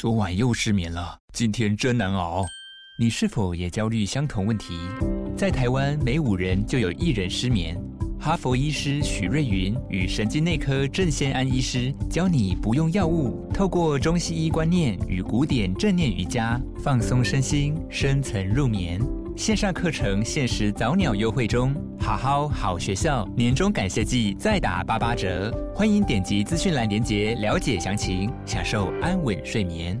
昨晚又失眠了，今天真难熬。你是否也焦虑相同问题？在台湾，每五人就有一人失眠。哈佛医师许瑞云与神经内科郑先安医师教你不用药物，透过中西医观念与古典正念瑜伽，放松身心，深层入眠。线上课程限时早鸟优惠中，好好好学校年终感谢季再打八八折，欢迎点击资讯栏链接了解详情，享受安稳睡眠。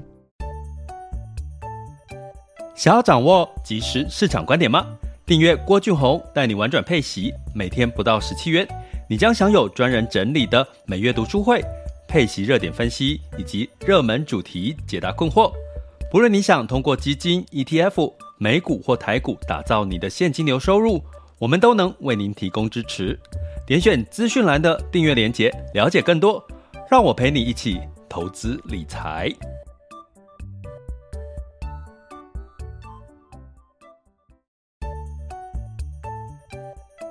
想要掌握即时市场观点吗？订阅郭俊宏带你玩转配息，每天不到十七元，你将享有专人整理的每月读书会、配息热点分析以及热门主题解答困惑。不论你想通过基金、ETF。美股或台股，打造你的现金流收入，我们都能为您提供支持。点选资讯栏的订阅连结，了解更多。让我陪你一起投资理财。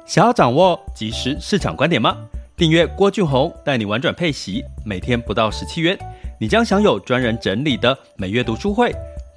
想要掌握即时市场观点吗？订阅郭俊宏带你玩转配息，每天不到十七元，你将享有专人整理的每月读书会。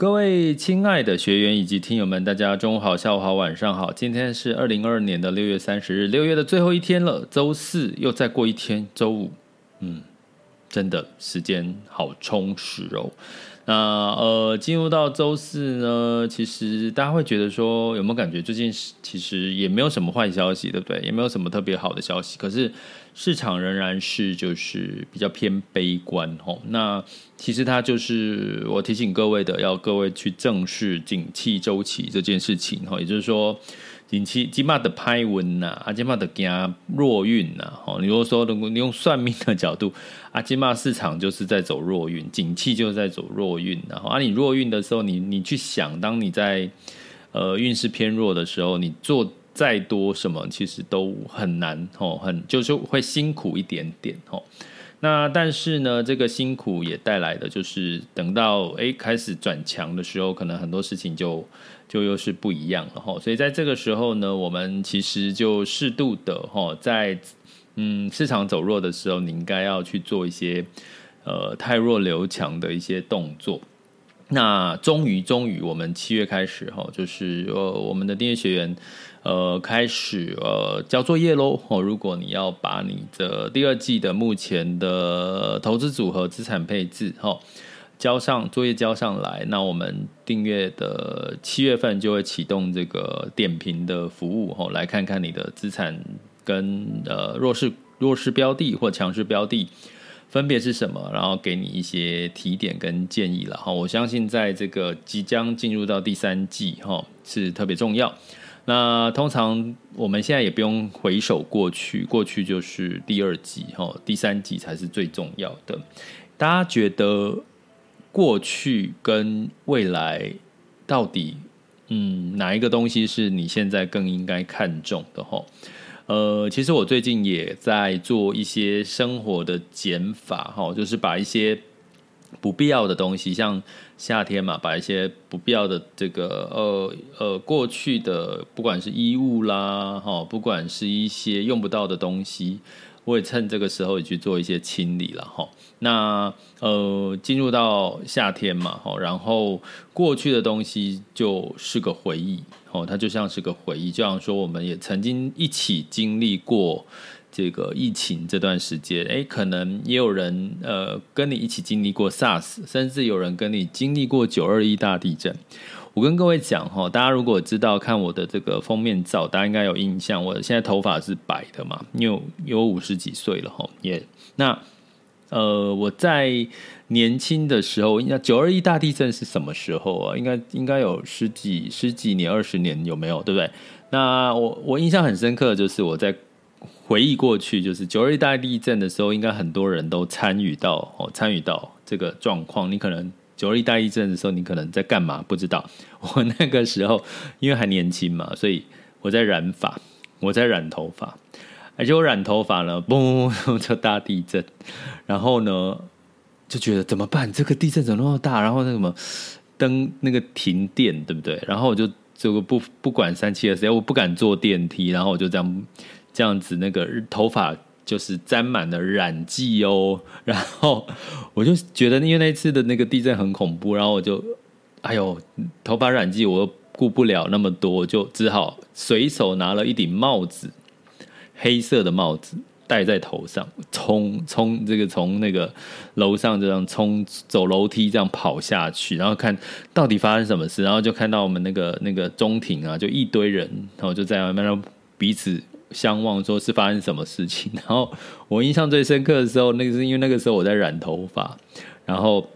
各位亲爱的学员以及听友们，大家中午好、下午好、晚上好。今天是二零二二年的六月三十日，六月的最后一天了，周四又再过一天，周五，嗯，真的时间好充实哦。那呃，进入到周四呢，其实大家会觉得说，有没有感觉最近其实也没有什么坏消息，对不对？也没有什么特别好的消息，可是。市场仍然是就是比较偏悲观哦，那其实它就是我提醒各位的，要各位去正视景气周期这件事情哦，也就是说，景气起码的拍文呐，啊起码的惊弱运呐，吼，你如果说如果你用算命的角度，啊起码市场就是在走弱运，景气就是在走弱运，然后啊你弱运的时候，你你去想，当你在呃运势偏弱的时候，你做。再多什么其实都很难哦，很就是会辛苦一点点哦。那但是呢，这个辛苦也带来的就是等到诶开始转强的时候，可能很多事情就就又是不一样了哈。所以在这个时候呢，我们其实就适度的哈，在嗯市场走弱的时候，你应该要去做一些呃太弱留强的一些动作。那终于终于，我们七月开始哈，就是呃我们的订阅学员。呃，开始呃交作业喽。哦，如果你要把你的第二季的目前的投资组合资产配置，哈，交上作业交上来，那我们订阅的七月份就会启动这个点评的服务，哈，来看看你的资产跟呃弱势弱势标的或强势标的分别是什么，然后给你一些提点跟建议了，哈。我相信在这个即将进入到第三季，哈，是特别重要。那通常我们现在也不用回首过去，过去就是第二季哈，第三季才是最重要的。大家觉得过去跟未来到底，嗯，哪一个东西是你现在更应该看重的哈？呃，其实我最近也在做一些生活的减法哈，就是把一些不必要的东西，像。夏天嘛，把一些不必要的这个呃呃过去的，不管是衣物啦，哈，不管是一些用不到的东西，我也趁这个时候也去做一些清理了哈。那呃进入到夏天嘛，哈，然后过去的东西就是个回忆，哦，它就像是个回忆，就像说我们也曾经一起经历过。这个疫情这段时间，诶，可能也有人呃跟你一起经历过 SARS，甚至有人跟你经历过九二一大地震。我跟各位讲哈，大家如果知道看我的这个封面照，大家应该有印象。我现在头发是白的嘛，因为有五十几岁了哈。也那呃，我在年轻的时候，应该九二一大地震是什么时候啊？应该应该有十几十几年、二十年有没有？对不对？那我我印象很深刻，就是我在。回忆过去，就是九二一大地震的时候，应该很多人都参与到哦，参与到这个状况。你可能九二大地震的时候，你可能在干嘛？不知道。我那个时候因为还年轻嘛，所以我在染发，我在染头发，而且我染头发呢，嘣 就大地震，然后呢就觉得怎么办？这个地震怎么那么大？然后那什么灯那个停电，对不对？然后我就这个不不管三七二十一，我不敢坐电梯，然后我就这样这样子，那个头发就是沾满了染剂哦。然后我就觉得，因为那次的那个地震很恐怖，然后我就哎呦，头发染剂我又。顾不了那么多，就只好随手拿了一顶帽子，黑色的帽子戴在头上，冲冲这个从那个楼上这样冲走楼梯这样跑下去，然后看到底发生什么事，然后就看到我们那个那个中庭啊，就一堆人，然后就在外面，然后彼此相望，说是发生什么事情。然后我印象最深刻的时候，那个是因为那个时候我在染头发，然后。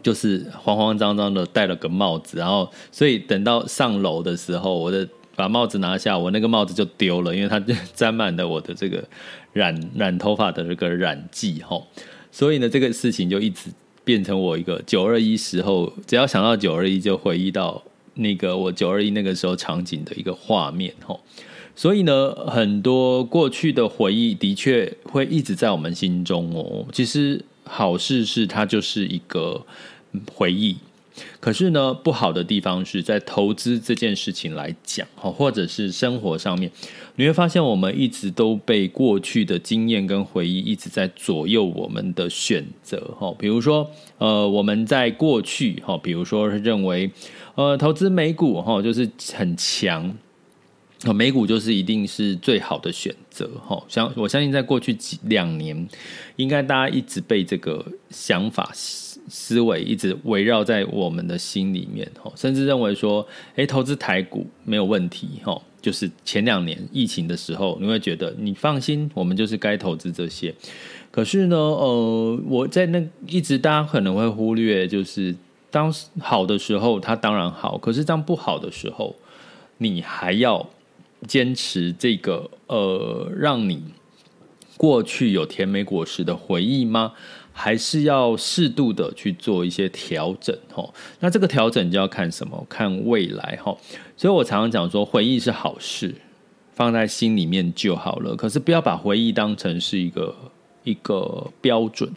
就是慌慌张张的戴了个帽子，然后所以等到上楼的时候，我的把帽子拿下，我那个帽子就丢了，因为它沾满了我的这个染染头发的这个染剂哈。所以呢，这个事情就一直变成我一个九二一时候，只要想到九二一，就回忆到那个我九二一那个时候场景的一个画面哈。所以呢，很多过去的回忆的确会一直在我们心中哦。其实。好事是它就是一个回忆，可是呢，不好的地方是在投资这件事情来讲，或者是生活上面，你会发现我们一直都被过去的经验跟回忆一直在左右我们的选择，哈，比如说，呃，我们在过去，哈，比如说认为，呃，投资美股，哈，就是很强。美股就是一定是最好的选择，哈，相我相信在过去几两年，应该大家一直被这个想法思维一直围绕在我们的心里面，哈，甚至认为说，诶，投资台股没有问题，哈，就是前两年疫情的时候，你会觉得你放心，我们就是该投资这些。可是呢，呃，我在那一直大家可能会忽略，就是当好的时候它当然好，可是当不好的时候，你还要。坚持这个呃，让你过去有甜美果实的回忆吗？还是要适度的去做一些调整？吼，那这个调整就要看什么？看未来哈。所以我常常讲说，回忆是好事，放在心里面就好了。可是不要把回忆当成是一个一个标准。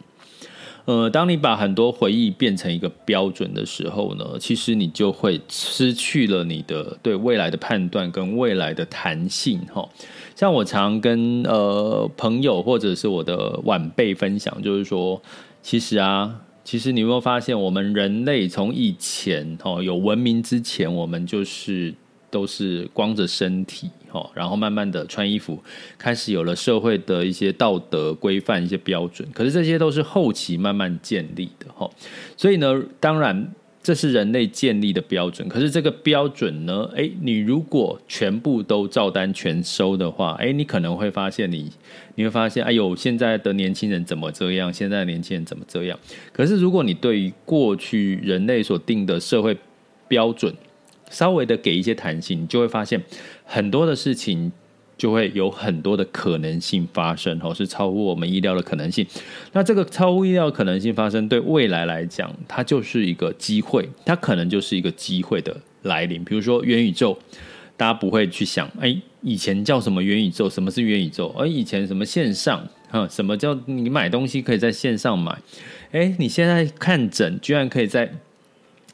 呃，当你把很多回忆变成一个标准的时候呢，其实你就会失去了你的对未来的判断跟未来的弹性哈。像我常跟呃朋友或者是我的晚辈分享，就是说，其实啊，其实你有没有发现，我们人类从以前哦有文明之前，我们就是。都是光着身体，然后慢慢的穿衣服，开始有了社会的一些道德规范、一些标准。可是这些都是后期慢慢建立的，所以呢，当然这是人类建立的标准。可是这个标准呢，哎，你如果全部都照单全收的话，哎，你可能会发现你，你会发现，哎呦，现在的年轻人怎么这样？现在的年轻人怎么这样？可是如果你对于过去人类所定的社会标准，稍微的给一些弹性，你就会发现很多的事情就会有很多的可能性发生，哦，是超乎我们意料的可能性。那这个超乎意料可能性发生，对未来来讲，它就是一个机会，它可能就是一个机会的来临。比如说元宇宙，大家不会去想，哎，以前叫什么元宇宙？什么是元宇宙？而以前什么线上？哈，什么叫你买东西可以在线上买？哎，你现在看诊居然可以在。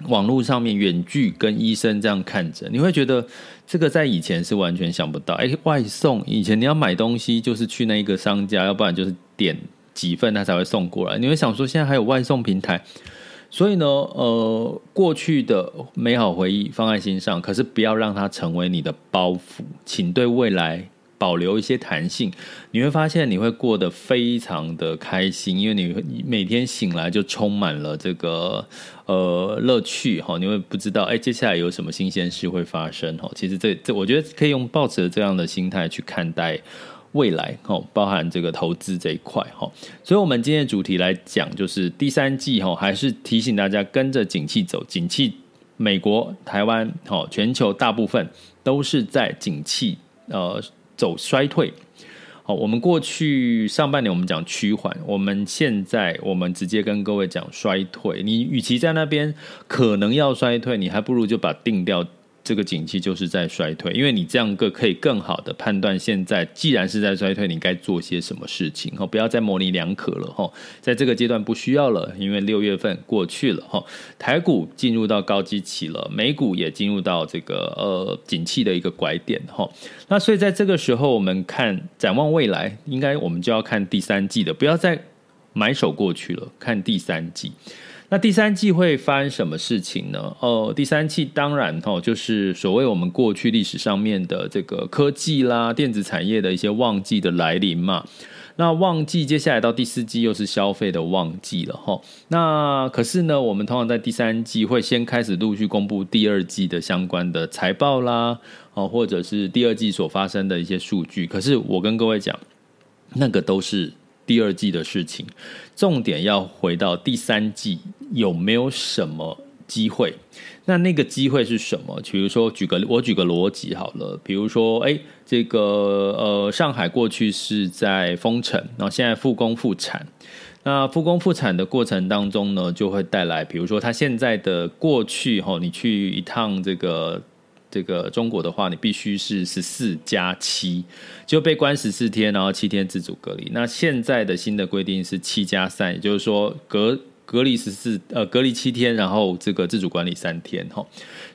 网络上面远距跟医生这样看诊，你会觉得这个在以前是完全想不到。哎，外送以前你要买东西就是去那一个商家，要不然就是点几份他才会送过来。你会想说现在还有外送平台，所以呢，呃，过去的美好回忆放在心上，可是不要让它成为你的包袱，请对未来。保留一些弹性，你会发现你会过得非常的开心，因为你每天醒来就充满了这个呃乐趣哈，你会不知道哎，接下来有什么新鲜事会发生哈。其实这这我觉得可以用抱持这样的心态去看待未来哈，包含这个投资这一块哈。所以，我们今天的主题来讲，就是第三季哈，还是提醒大家跟着景气走，景气美国、台湾哈，全球大部分都是在景气呃。走衰退，好，我们过去上半年我们讲趋缓，我们现在我们直接跟各位讲衰退。你与其在那边可能要衰退，你还不如就把定掉这个景气就是在衰退，因为你这样个可以更好的判断现在既然是在衰退，你该做些什么事情，不要再模棱两可了哈，在这个阶段不需要了，因为六月份过去了哈，台股进入到高基期了，美股也进入到这个呃景气的一个拐点哈，那所以在这个时候，我们看展望未来，应该我们就要看第三季的，不要再买手过去了，看第三季。那第三季会发生什么事情呢？哦，第三季当然哦，就是所谓我们过去历史上面的这个科技啦、电子产业的一些旺季的来临嘛。那旺季接下来到第四季又是消费的旺季了哈。那可是呢，我们通常在第三季会先开始陆续公布第二季的相关的财报啦，哦，或者是第二季所发生的一些数据。可是我跟各位讲，那个都是。第二季的事情，重点要回到第三季有没有什么机会？那那个机会是什么？比如说，举个我举个逻辑好了，比如说，哎，这个呃，上海过去是在封城，然后现在复工复产。那复工复产的过程当中呢，就会带来，比如说，它现在的过去哈，你去一趟这个。这个中国的话，你必须是十四加七，就被关十四天，然后七天自主隔离。那现在的新的规定是七加三，也就是说隔隔离十四呃隔离七天，然后这个自主管理三天哈。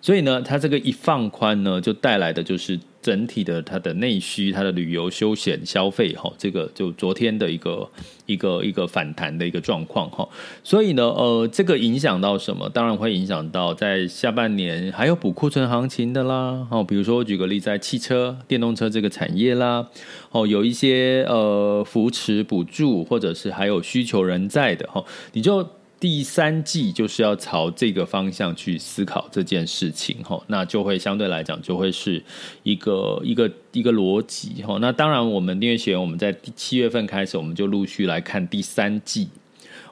所以呢，它这个一放宽呢，就带来的就是。整体的它的内需、它的旅游休闲消费，哈，这个就昨天的一个一个一个反弹的一个状况，哈，所以呢，呃，这个影响到什么？当然会影响到在下半年还有补库存行情的啦，哦，比如说我举个例，在汽车、电动车这个产业啦，哦，有一些呃扶持补助，或者是还有需求仍在的，哈，你就。第三季就是要朝这个方向去思考这件事情，哈，那就会相对来讲就会是一个一个一个逻辑，哈。那当然，我们订阅学员，我们在七月份开始，我们就陆续来看第三季，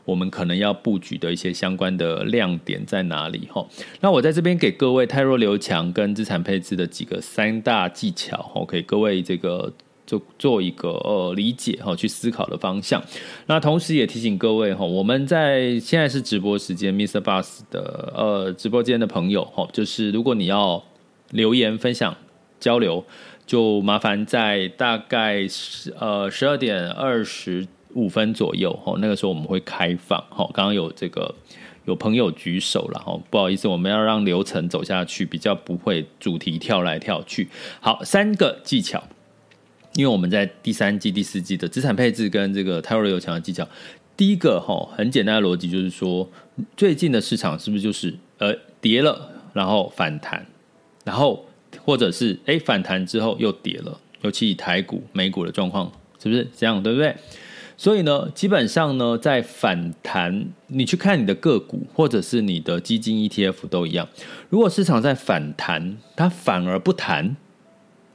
我们可能要布局的一些相关的亮点在哪里，哈。那我在这边给各位汰弱刘强跟资产配置的几个三大技巧，哈，给各位这个。就做一个呃理解哈，去思考的方向。那同时也提醒各位哈，我们在现在是直播时间，Mr. Bus 的呃直播间的朋友哈，就是如果你要留言分享交流，就麻烦在大概十呃十二点二十五分左右哈，那个时候我们会开放哈。刚刚有这个有朋友举手了哈，不好意思，我们要让流程走下去，比较不会主题跳来跳去。好，三个技巧。因为我们在第三季、第四季的资产配置跟这个泰瑞有强的技巧，第一个哈很简单的逻辑就是说，最近的市场是不是就是呃跌了，然后反弹，然后或者是哎反弹之后又跌了，尤其以台股、美股的状况是不是这样，对不对？所以呢，基本上呢，在反弹，你去看你的个股或者是你的基金 ETF 都一样，如果市场在反弹，它反而不弹。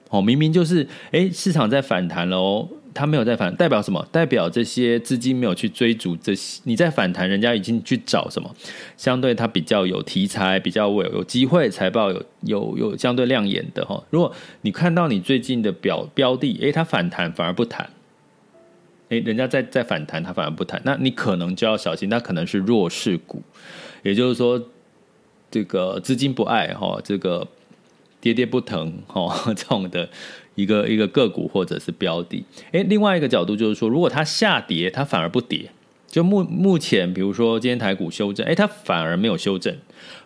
哦，明明就是，哎，市场在反弹了哦，它没有在反，代表什么？代表这些资金没有去追逐这些，你在反弹，人家已经去找什么？相对它比较有题材，比较有有机会，财报有有有相对亮眼的哈。如果你看到你最近的表标的，哎，它反弹反而不弹，哎，人家在在反弹，它反而不弹，那你可能就要小心，它可能是弱势股，也就是说，这个资金不爱哈，这个。跌跌不疼，哦，这种的一个一个个股或者是标的，诶，另外一个角度就是说，如果它下跌，它反而不跌，就目目前，比如说今天台股修正，诶，它反而没有修正，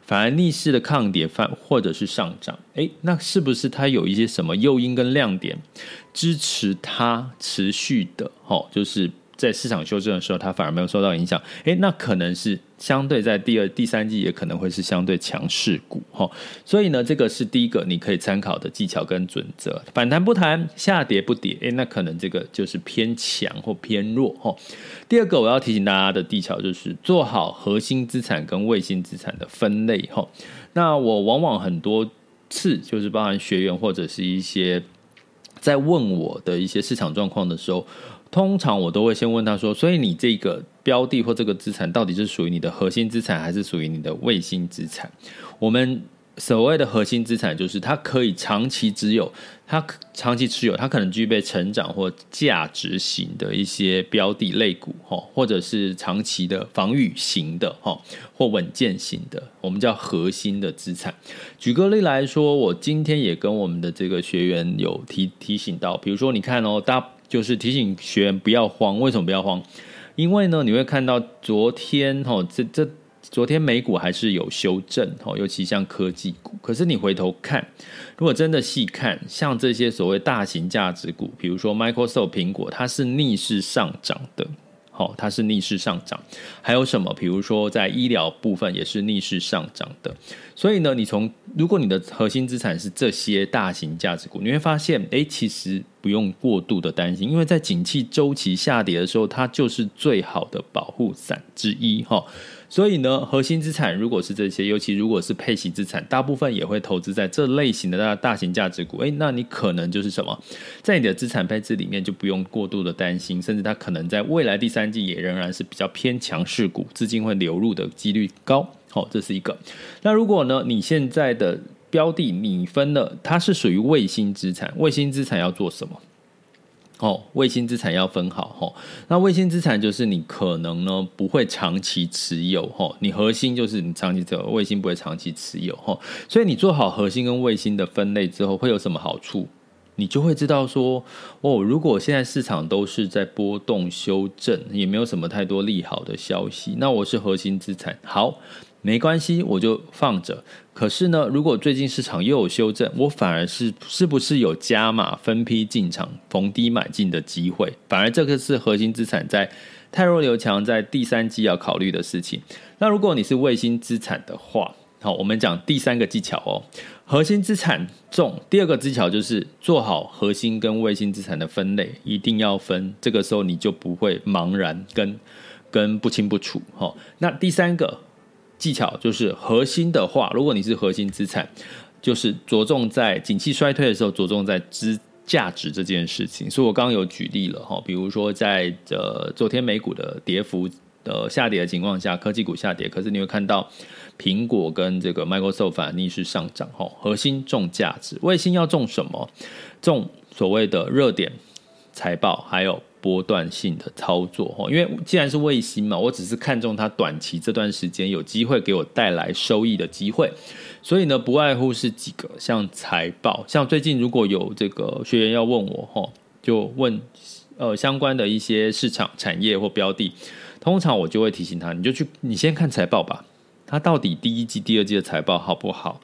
反而逆势的抗跌，反或者是上涨，诶，那是不是它有一些什么诱因跟亮点支持它持续的？哦，就是。在市场修正的时候，它反而没有受到影响，诶，那可能是相对在第二、第三季也可能会是相对强势股哈。所以呢，这个是第一个你可以参考的技巧跟准则：反弹不弹，下跌不跌，诶，那可能这个就是偏强或偏弱哈。第二个我要提醒大家的技巧就是做好核心资产跟卫星资产的分类哈。那我往往很多次就是包含学员或者是一些在问我的一些市场状况的时候。通常我都会先问他说：“所以你这个标的或这个资产到底是属于你的核心资产，还是属于你的卫星资产？”我们所谓的核心资产，就是它可以长期持有，它长期持有，它可能具备成长或价值型的一些标的类股，哈或者是长期的防御型的，哈或稳健型的，我们叫核心的资产。举个例来说，我今天也跟我们的这个学员有提提醒到，比如说你看哦，大就是提醒学员不要慌，为什么不要慌？因为呢，你会看到昨天，哦，这这。昨天美股还是有修正，尤其像科技股。可是你回头看，如果真的细看，像这些所谓大型价值股，比如说 Microsoft 苹果，它是逆势上涨的。哦，它是逆势上涨，还有什么？比如说在医疗部分也是逆势上涨的。所以呢，你从如果你的核心资产是这些大型价值股，你会发现，哎，其实不用过度的担心，因为在景气周期下跌的时候，它就是最好的保护伞之一。哈。所以呢，核心资产如果是这些，尤其如果是配息资产，大部分也会投资在这类型的大大型价值股。诶，那你可能就是什么，在你的资产配置里面就不用过度的担心，甚至它可能在未来第三季也仍然是比较偏强势股，资金会流入的几率高。好，这是一个。那如果呢，你现在的标的你分了，它是属于卫星资产，卫星资产要做什么？哦，卫星资产要分好哦。那卫星资产就是你可能呢不会长期持有哦，你核心就是你长期持有，卫星不会长期持有哦。所以你做好核心跟卫星的分类之后，会有什么好处？你就会知道说，哦，如果现在市场都是在波动修正，也没有什么太多利好的消息，那我是核心资产，好。没关系，我就放着。可是呢，如果最近市场又有修正，我反而是是不是有加码分批进场逢低买进的机会？反而这个是核心资产在太弱留强，在第三季要考虑的事情。那如果你是卫星资产的话，好，我们讲第三个技巧哦。核心资产重，第二个技巧就是做好核心跟卫星资产的分类，一定要分。这个时候你就不会茫然跟跟不清不楚。好，那第三个。技巧就是核心的话，如果你是核心资产，就是着重在景气衰退的时候，着重在资价值这件事情。所以我刚刚有举例了哈，比如说在呃昨天美股的跌幅的下跌的情况下，科技股下跌，可是你会看到苹果跟这个 Microsoft 反而逆势上涨哈。核心重价值，卫星要重什么？重所谓的热点财报，还有。波段性的操作，因为既然是卫星嘛，我只是看中它短期这段时间有机会给我带来收益的机会，所以呢，不外乎是几个，像财报，像最近如果有这个学员要问我，就问呃相关的一些市场产业或标的，通常我就会提醒他，你就去你先看财报吧，它到底第一季、第二季的财报好不好？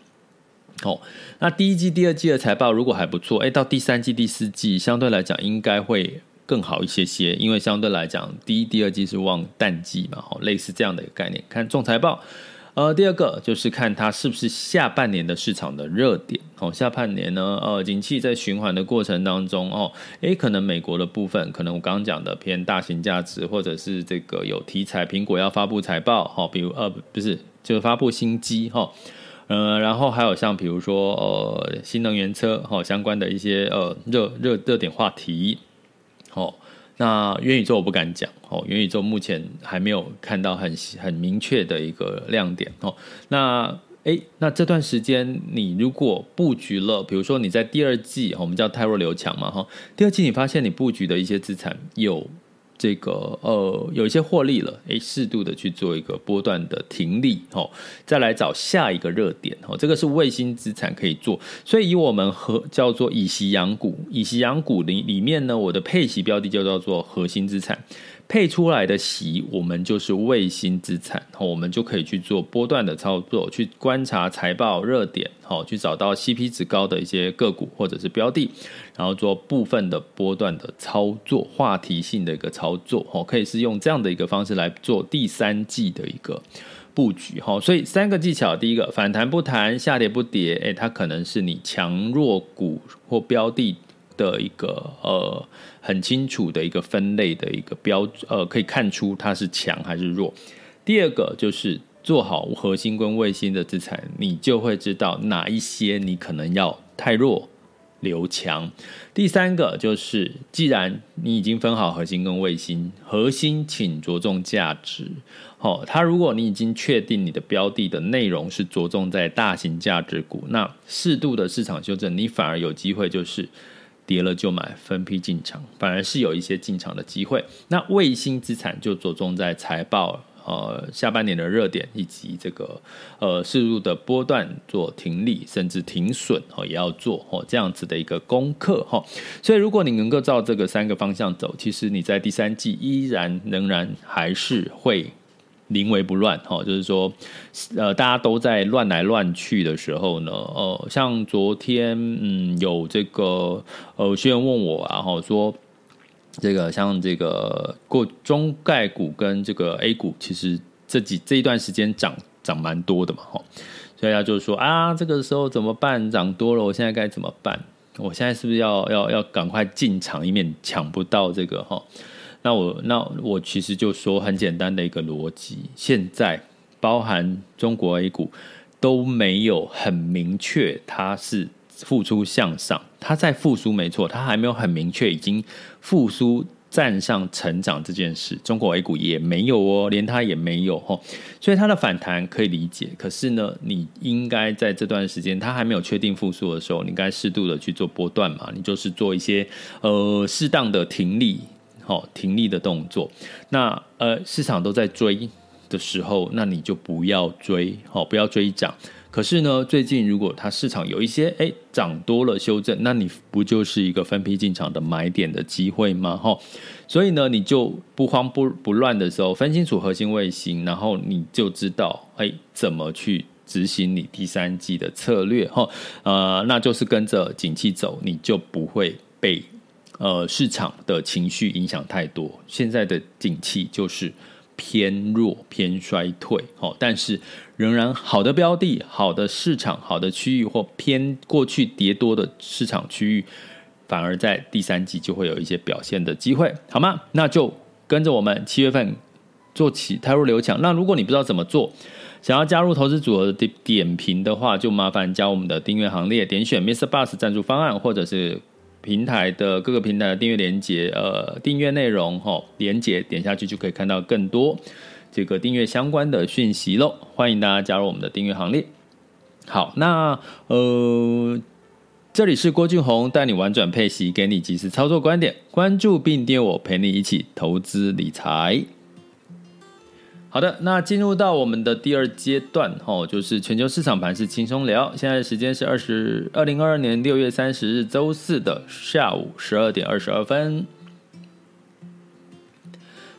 哦，那第一季、第二季的财报如果还不错，哎，到第三季、第四季相对来讲应该会。更好一些些，因为相对来讲，第一、第二季是旺淡季嘛，好，类似这样的一个概念。看重财报，呃，第二个就是看它是不是下半年的市场的热点。哦，下半年呢，呃，景气在循环的过程当中，哦，诶，可能美国的部分，可能我刚刚讲的偏大型价值，或者是这个有题材，苹果要发布财报，哈，比如呃，不是，就是发布新机，哈，呃，然后还有像比如说呃，新能源车，哈，相关的一些呃热热热点话题。哦，那元宇宙我不敢讲哦，元宇宙目前还没有看到很很明确的一个亮点哦。那诶，那这段时间你如果布局了，比如说你在第二季，我们叫泰若流强嘛哈，第二季你发现你布局的一些资产有。这个呃，有一些获利了，诶，适度的去做一个波段的停利，哦，再来找下一个热点，哦，这个是卫星资产可以做，所以以我们和叫做以息养股，以息养股里里面呢，我的配息标的就叫做核心资产。配出来的息，我们就是卫星资产，我们就可以去做波段的操作，去观察财报热点，好，去找到 CP 值高的一些个股或者是标的，然后做部分的波段的操作，话题性的一个操作，哦，可以是用这样的一个方式来做第三季的一个布局，哈，所以三个技巧，第一个反弹不弹，下跌不跌，诶，它可能是你强弱股或标的。的一个呃很清楚的一个分类的一个标呃，可以看出它是强还是弱。第二个就是做好核心跟卫星的资产，你就会知道哪一些你可能要太弱刘强。第三个就是，既然你已经分好核心跟卫星，核心请着重价值。好，它如果你已经确定你的标的的内容是着重在大型价值股，那适度的市场修正，你反而有机会就是跌了就买，分批进场，反而是有一些进场的机会。那卫星资产就着重在财报。呃，下半年的热点以及这个呃适度的波段做停利，甚至停损哦，也要做哦这样子的一个功课哈。所以，如果你能够照这个三个方向走，其实你在第三季依然仍然还是会临危不乱哈。就是说，呃，大家都在乱来乱去的时候呢，呃，像昨天嗯有这个呃学员问我然后说。这个像这个过中概股跟这个 A 股，其实这几这一段时间涨涨蛮多的嘛，哈，所以他就说啊，这个时候怎么办？涨多了，我现在该怎么办？我现在是不是要要要赶快进场，以免抢不到这个哈？那我那我其实就说很简单的一个逻辑，现在包含中国 A 股都没有很明确，它是。复苏向上，它在复苏没错，它还没有很明确已经复苏站上成长这件事。中国 A 股也没有哦，连它也没有哦，所以它的反弹可以理解。可是呢，你应该在这段时间它还没有确定复苏的时候，你应该适度的去做波段嘛，你就是做一些呃适当的停利，好停利的动作。那呃市场都在追的时候，那你就不要追，好不要追涨。可是呢，最近如果它市场有一些哎涨多了修正，那你不就是一个分批进场的买点的机会吗？哈，所以呢，你就不慌不不乱的时候，分清楚核心卫星，然后你就知道哎怎么去执行你第三季的策略哈，呃，那就是跟着景气走，你就不会被呃市场的情绪影响太多。现在的景气就是。偏弱、偏衰退，但是仍然好的标的、好的市场、好的区域或偏过去跌多的市场区域，反而在第三季就会有一些表现的机会，好吗？那就跟着我们七月份做起汰弱留强。那如果你不知道怎么做，想要加入投资组合的点评的话，就麻烦加我们的订阅行列，点选 Mr. Bus 赞助方案，或者是。平台的各个平台的订阅连接，呃，订阅内容哈，连接点下去就可以看到更多这个订阅相关的讯息喽。欢迎大家加入我们的订阅行列。好，那呃，这里是郭俊宏带你玩转配息，给你及时操作观点，关注并订阅我，陪你一起投资理财。好的，那进入到我们的第二阶段，吼，就是全球市场盘是轻松聊。现在时间是二十二零二二年六月三十日周四的下午十二点二十二分。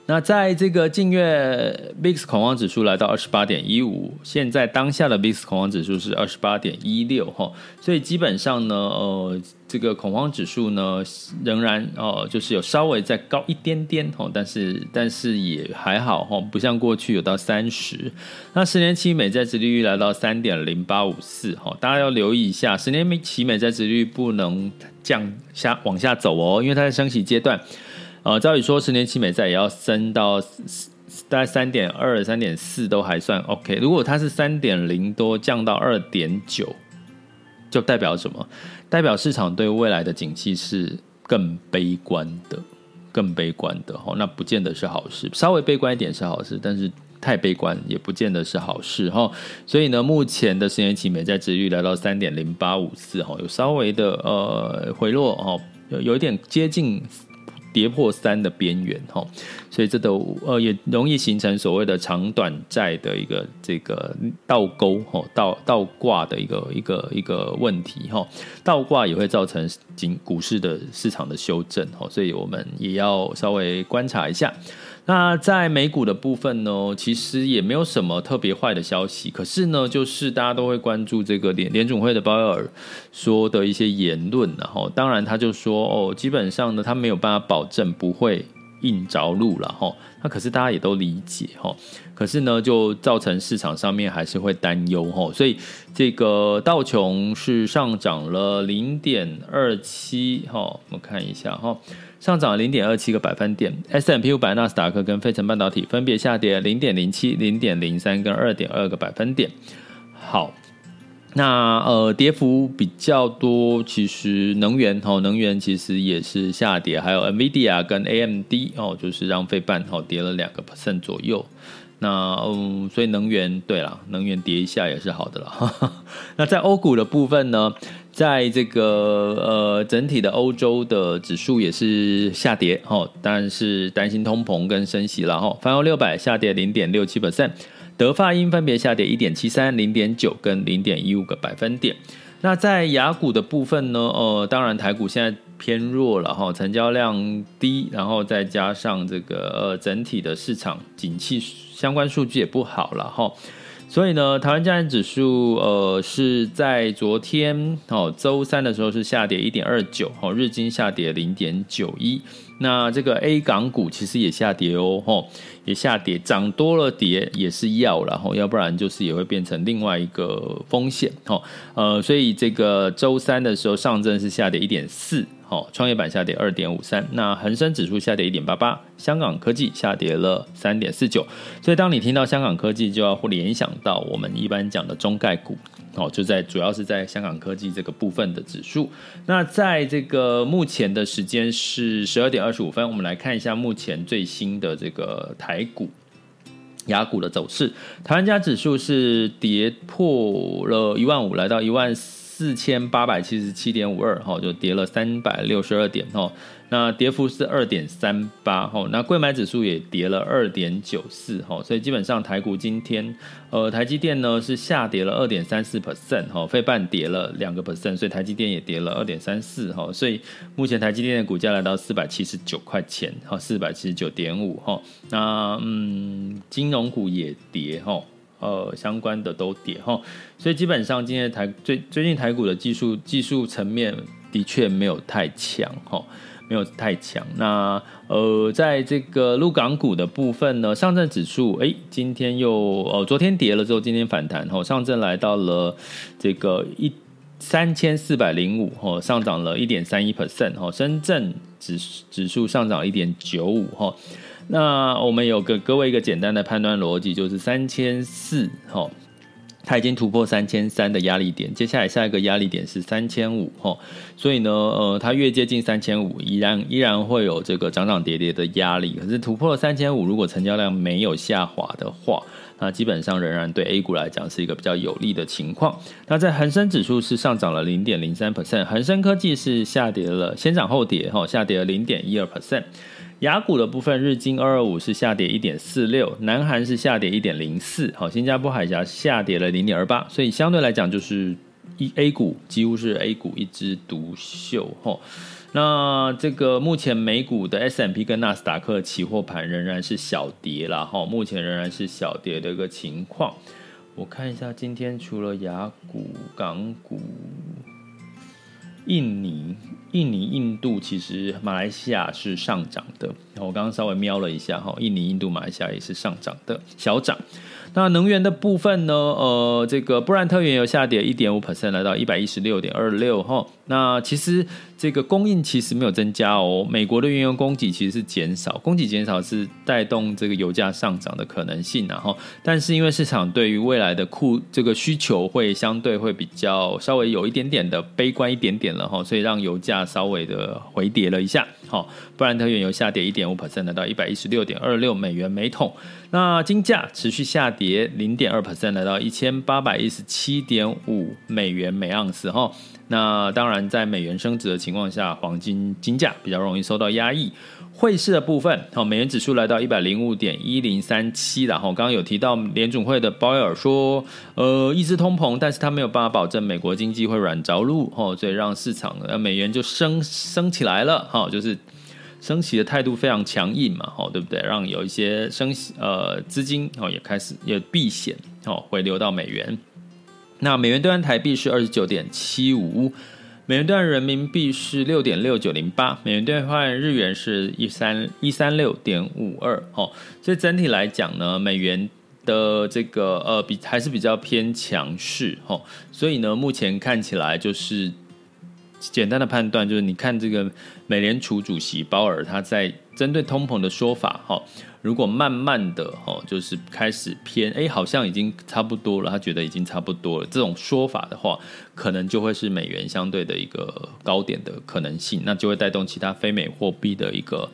那在这个近月 VIX 恐慌指数来到二十八点一五，现在当下的 VIX 恐慌指数是二十八点一六哈，所以基本上呢，呃，这个恐慌指数呢仍然哦、就是有稍微再高一点点哈，但是但是也还好哈，不像过去有到三十。那十年期美债殖利率来到三点零八五四哈，大家要留意一下，十年期美债殖利率不能降下往下走哦，因为它在升息阶段。呃，照理说，十年期美债也要升到大概三点二、三点四都还算 OK。如果它是三点零多降到二点九，就代表什么？代表市场对未来的景气是更悲观的，更悲观的。哈，那不见得是好事。稍微悲观一点是好事，但是太悲观也不见得是好事。哈，所以呢，目前的十年期美债殖率来到三点零八五四，哈，有稍微的呃回落，哈，有有一点接近。跌破三的边缘哈，所以这都呃也容易形成所谓的长短债的一个这个倒钩哈倒倒挂的一个一个一个问题哈，倒挂也会造成股市的市场的修正哈，所以我们也要稍微观察一下。那在美股的部分呢，其实也没有什么特别坏的消息。可是呢，就是大家都会关注这个联联总会的鲍威尔说的一些言论，然后当然他就说哦，基本上呢，他没有办法保证不会硬着陆了哈。那可是大家也都理解哈。可是呢，就造成市场上面还是会担忧哈。所以这个道琼是上涨了零点二七哈，我们看一下哈。上涨零点二七个百分点，S&P 五百、纳斯达克跟费城半导体分别下跌零点零七、零点零三跟二点二个百分点。好，那呃，跌幅比较多，其实能源哦，能源其实也是下跌，还有 NVIDIA 跟 AMD 哦，就是让费半哦跌了两个 percent 左右。那嗯，所以能源对啦，能源跌一下也是好的了。那在欧股的部分呢，在这个呃整体的欧洲的指数也是下跌哦，但是担心通膨跟升息了哈。泛欧六百下跌零点六七 percent。德法英分别下跌一点七三、零点九跟零点一五个百分点。那在雅股的部分呢？呃，当然台股现在偏弱了哈，成交量低，然后再加上这个呃整体的市场景气相关数据也不好了哈。所以呢，台湾加权指数呃是在昨天哦周三的时候是下跌一点二九，哦日经下跌零点九一。那这个 A 港股其实也下跌哦，吼，也下跌，涨多了跌也是要了，吼，要不然就是也会变成另外一个风险，吼，呃，所以这个周三的时候，上证是下跌一点四。好，创业板下跌二点五三，那恒生指数下跌一点八八，香港科技下跌了三点四九。所以当你听到香港科技，就要会联想到我们一般讲的中概股，哦，就在主要是在香港科技这个部分的指数。那在这个目前的时间是十二点二十五分，我们来看一下目前最新的这个台股、雅股的走势。台湾加指数是跌破了一万五，来到一万四。四千八百七十七点五二，哈，就跌了三百六十二点，哈，那跌幅是二点三八，哈，那柜买指数也跌了二点九四，哈，所以基本上台股今天，呃，台积电呢是下跌了二点三四 percent，哈，费半跌了两个 percent，所以台积电也跌了二点三四，哈，所以目前台积电的股价来到四百七十九块钱，哈，四百七十九点五，哈，那嗯，金融股也跌，哈。呃，相关的都跌哈，所以基本上今天台最最近台股的技术技术层面的确没有太强哈，没有太强。那呃，在这个陆港股的部分呢，上证指数哎，今天又呃昨天跌了之后，今天反弹哈，上证来到了这个一三千四百零五哈，上涨了一点三一 percent 哈，深圳指指数上涨一点九五哈。那我们有个各位一个简单的判断逻辑，就是三千四，哈，它已经突破三千三的压力点，接下来下一个压力点是三千五，哈，所以呢，呃，它越接近三千五，依然依然会有这个涨涨跌跌的压力。可是突破了三千五，如果成交量没有下滑的话，那基本上仍然对 A 股来讲是一个比较有利的情况。那在恒生指数是上涨了零点零三 percent，恒生科技是下跌了，先涨后跌，哈，下跌了零点一二 percent。雅股的部分，日经二二五是下跌一点四六，南韩是下跌一点零四，好，新加坡海峡下跌了零点二八，所以相对来讲就是一 A 股几乎是 A 股一枝独秀哈。那这个目前美股的 S M P 跟纳斯达克期货盘仍然是小跌啦哈，目前仍然是小跌的一个情况。我看一下今天除了雅股、港股。印尼、印尼、印度，其实马来西亚是上涨的。我刚刚稍微瞄了一下哈，印尼、印度、马来西亚也是上涨的，小涨。那能源的部分呢？呃，这个布兰特原油下跌一点五 percent，来到一百一十六点二六哈。那其实这个供应其实没有增加哦，美国的原油供给其实是减少，供给减少是带动这个油价上涨的可能性，然后，但是因为市场对于未来的库这个需求会相对会比较稍微有一点点的悲观一点点了哈，所以让油价稍微的回跌了一下。好，布兰特原油下跌一点五 percent，来到一百一十六点二六美元每桶。那金价持续下跌零点二 percent，来到一千八百一十七点五美元每盎司哈。那当然，在美元升值的情况下，黄金金价比较容易受到压抑。汇市的部分，好，美元指数来到一百零五点一零三七，然后刚刚有提到联准会的鲍威尔说，呃，抑制通膨，但是他没有办法保证美国经济会软着陆，哈，所以让市场呃美元就升升起来了，哈，就是升息的态度非常强硬嘛，哈，对不对？让有一些升呃资金哦也开始也避险，哦回流到美元。那美元兑换台币是二十九点七五，美元兑换人民币是六点六九零八，美元兑换日元是一三一三六点五二。哦，所以整体来讲呢，美元的这个呃比还是比较偏强势。哦，所以呢，目前看起来就是简单的判断就是，你看这个美联储主席鲍尔他在针对通膨的说法，哈，如果慢慢的，哈，就是开始偏，哎，好像已经差不多了，他觉得已经差不多了，这种说法的话，可能就会是美元相对的一个高点的可能性，那就会带动其他非美货币的一个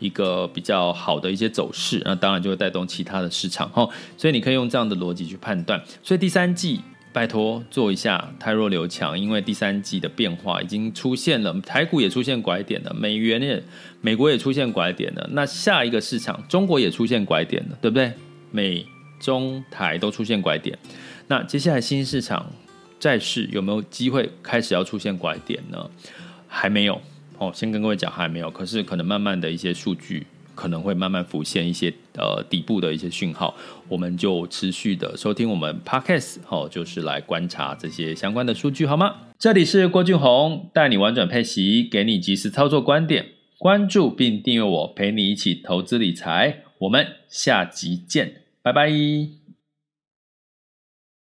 一个比较好的一些走势，那当然就会带动其他的市场，哈，所以你可以用这样的逻辑去判断，所以第三季。拜托做一下泰弱留强，因为第三季的变化已经出现了，台股也出现拐点了，美元也，美国也出现拐点了，那下一个市场中国也出现拐点了，对不对？美中台都出现拐点，那接下来新市场债市有没有机会开始要出现拐点呢？还没有哦，先跟各位讲还没有，可是可能慢慢的一些数据。可能会慢慢浮现一些呃底部的一些讯号，我们就持续的收听我们 Podcast 哦，就是来观察这些相关的数据好吗？这里是郭俊宏，带你玩转配息，给你及时操作观点，关注并订阅我，陪你一起投资理财，我们下集见，拜拜。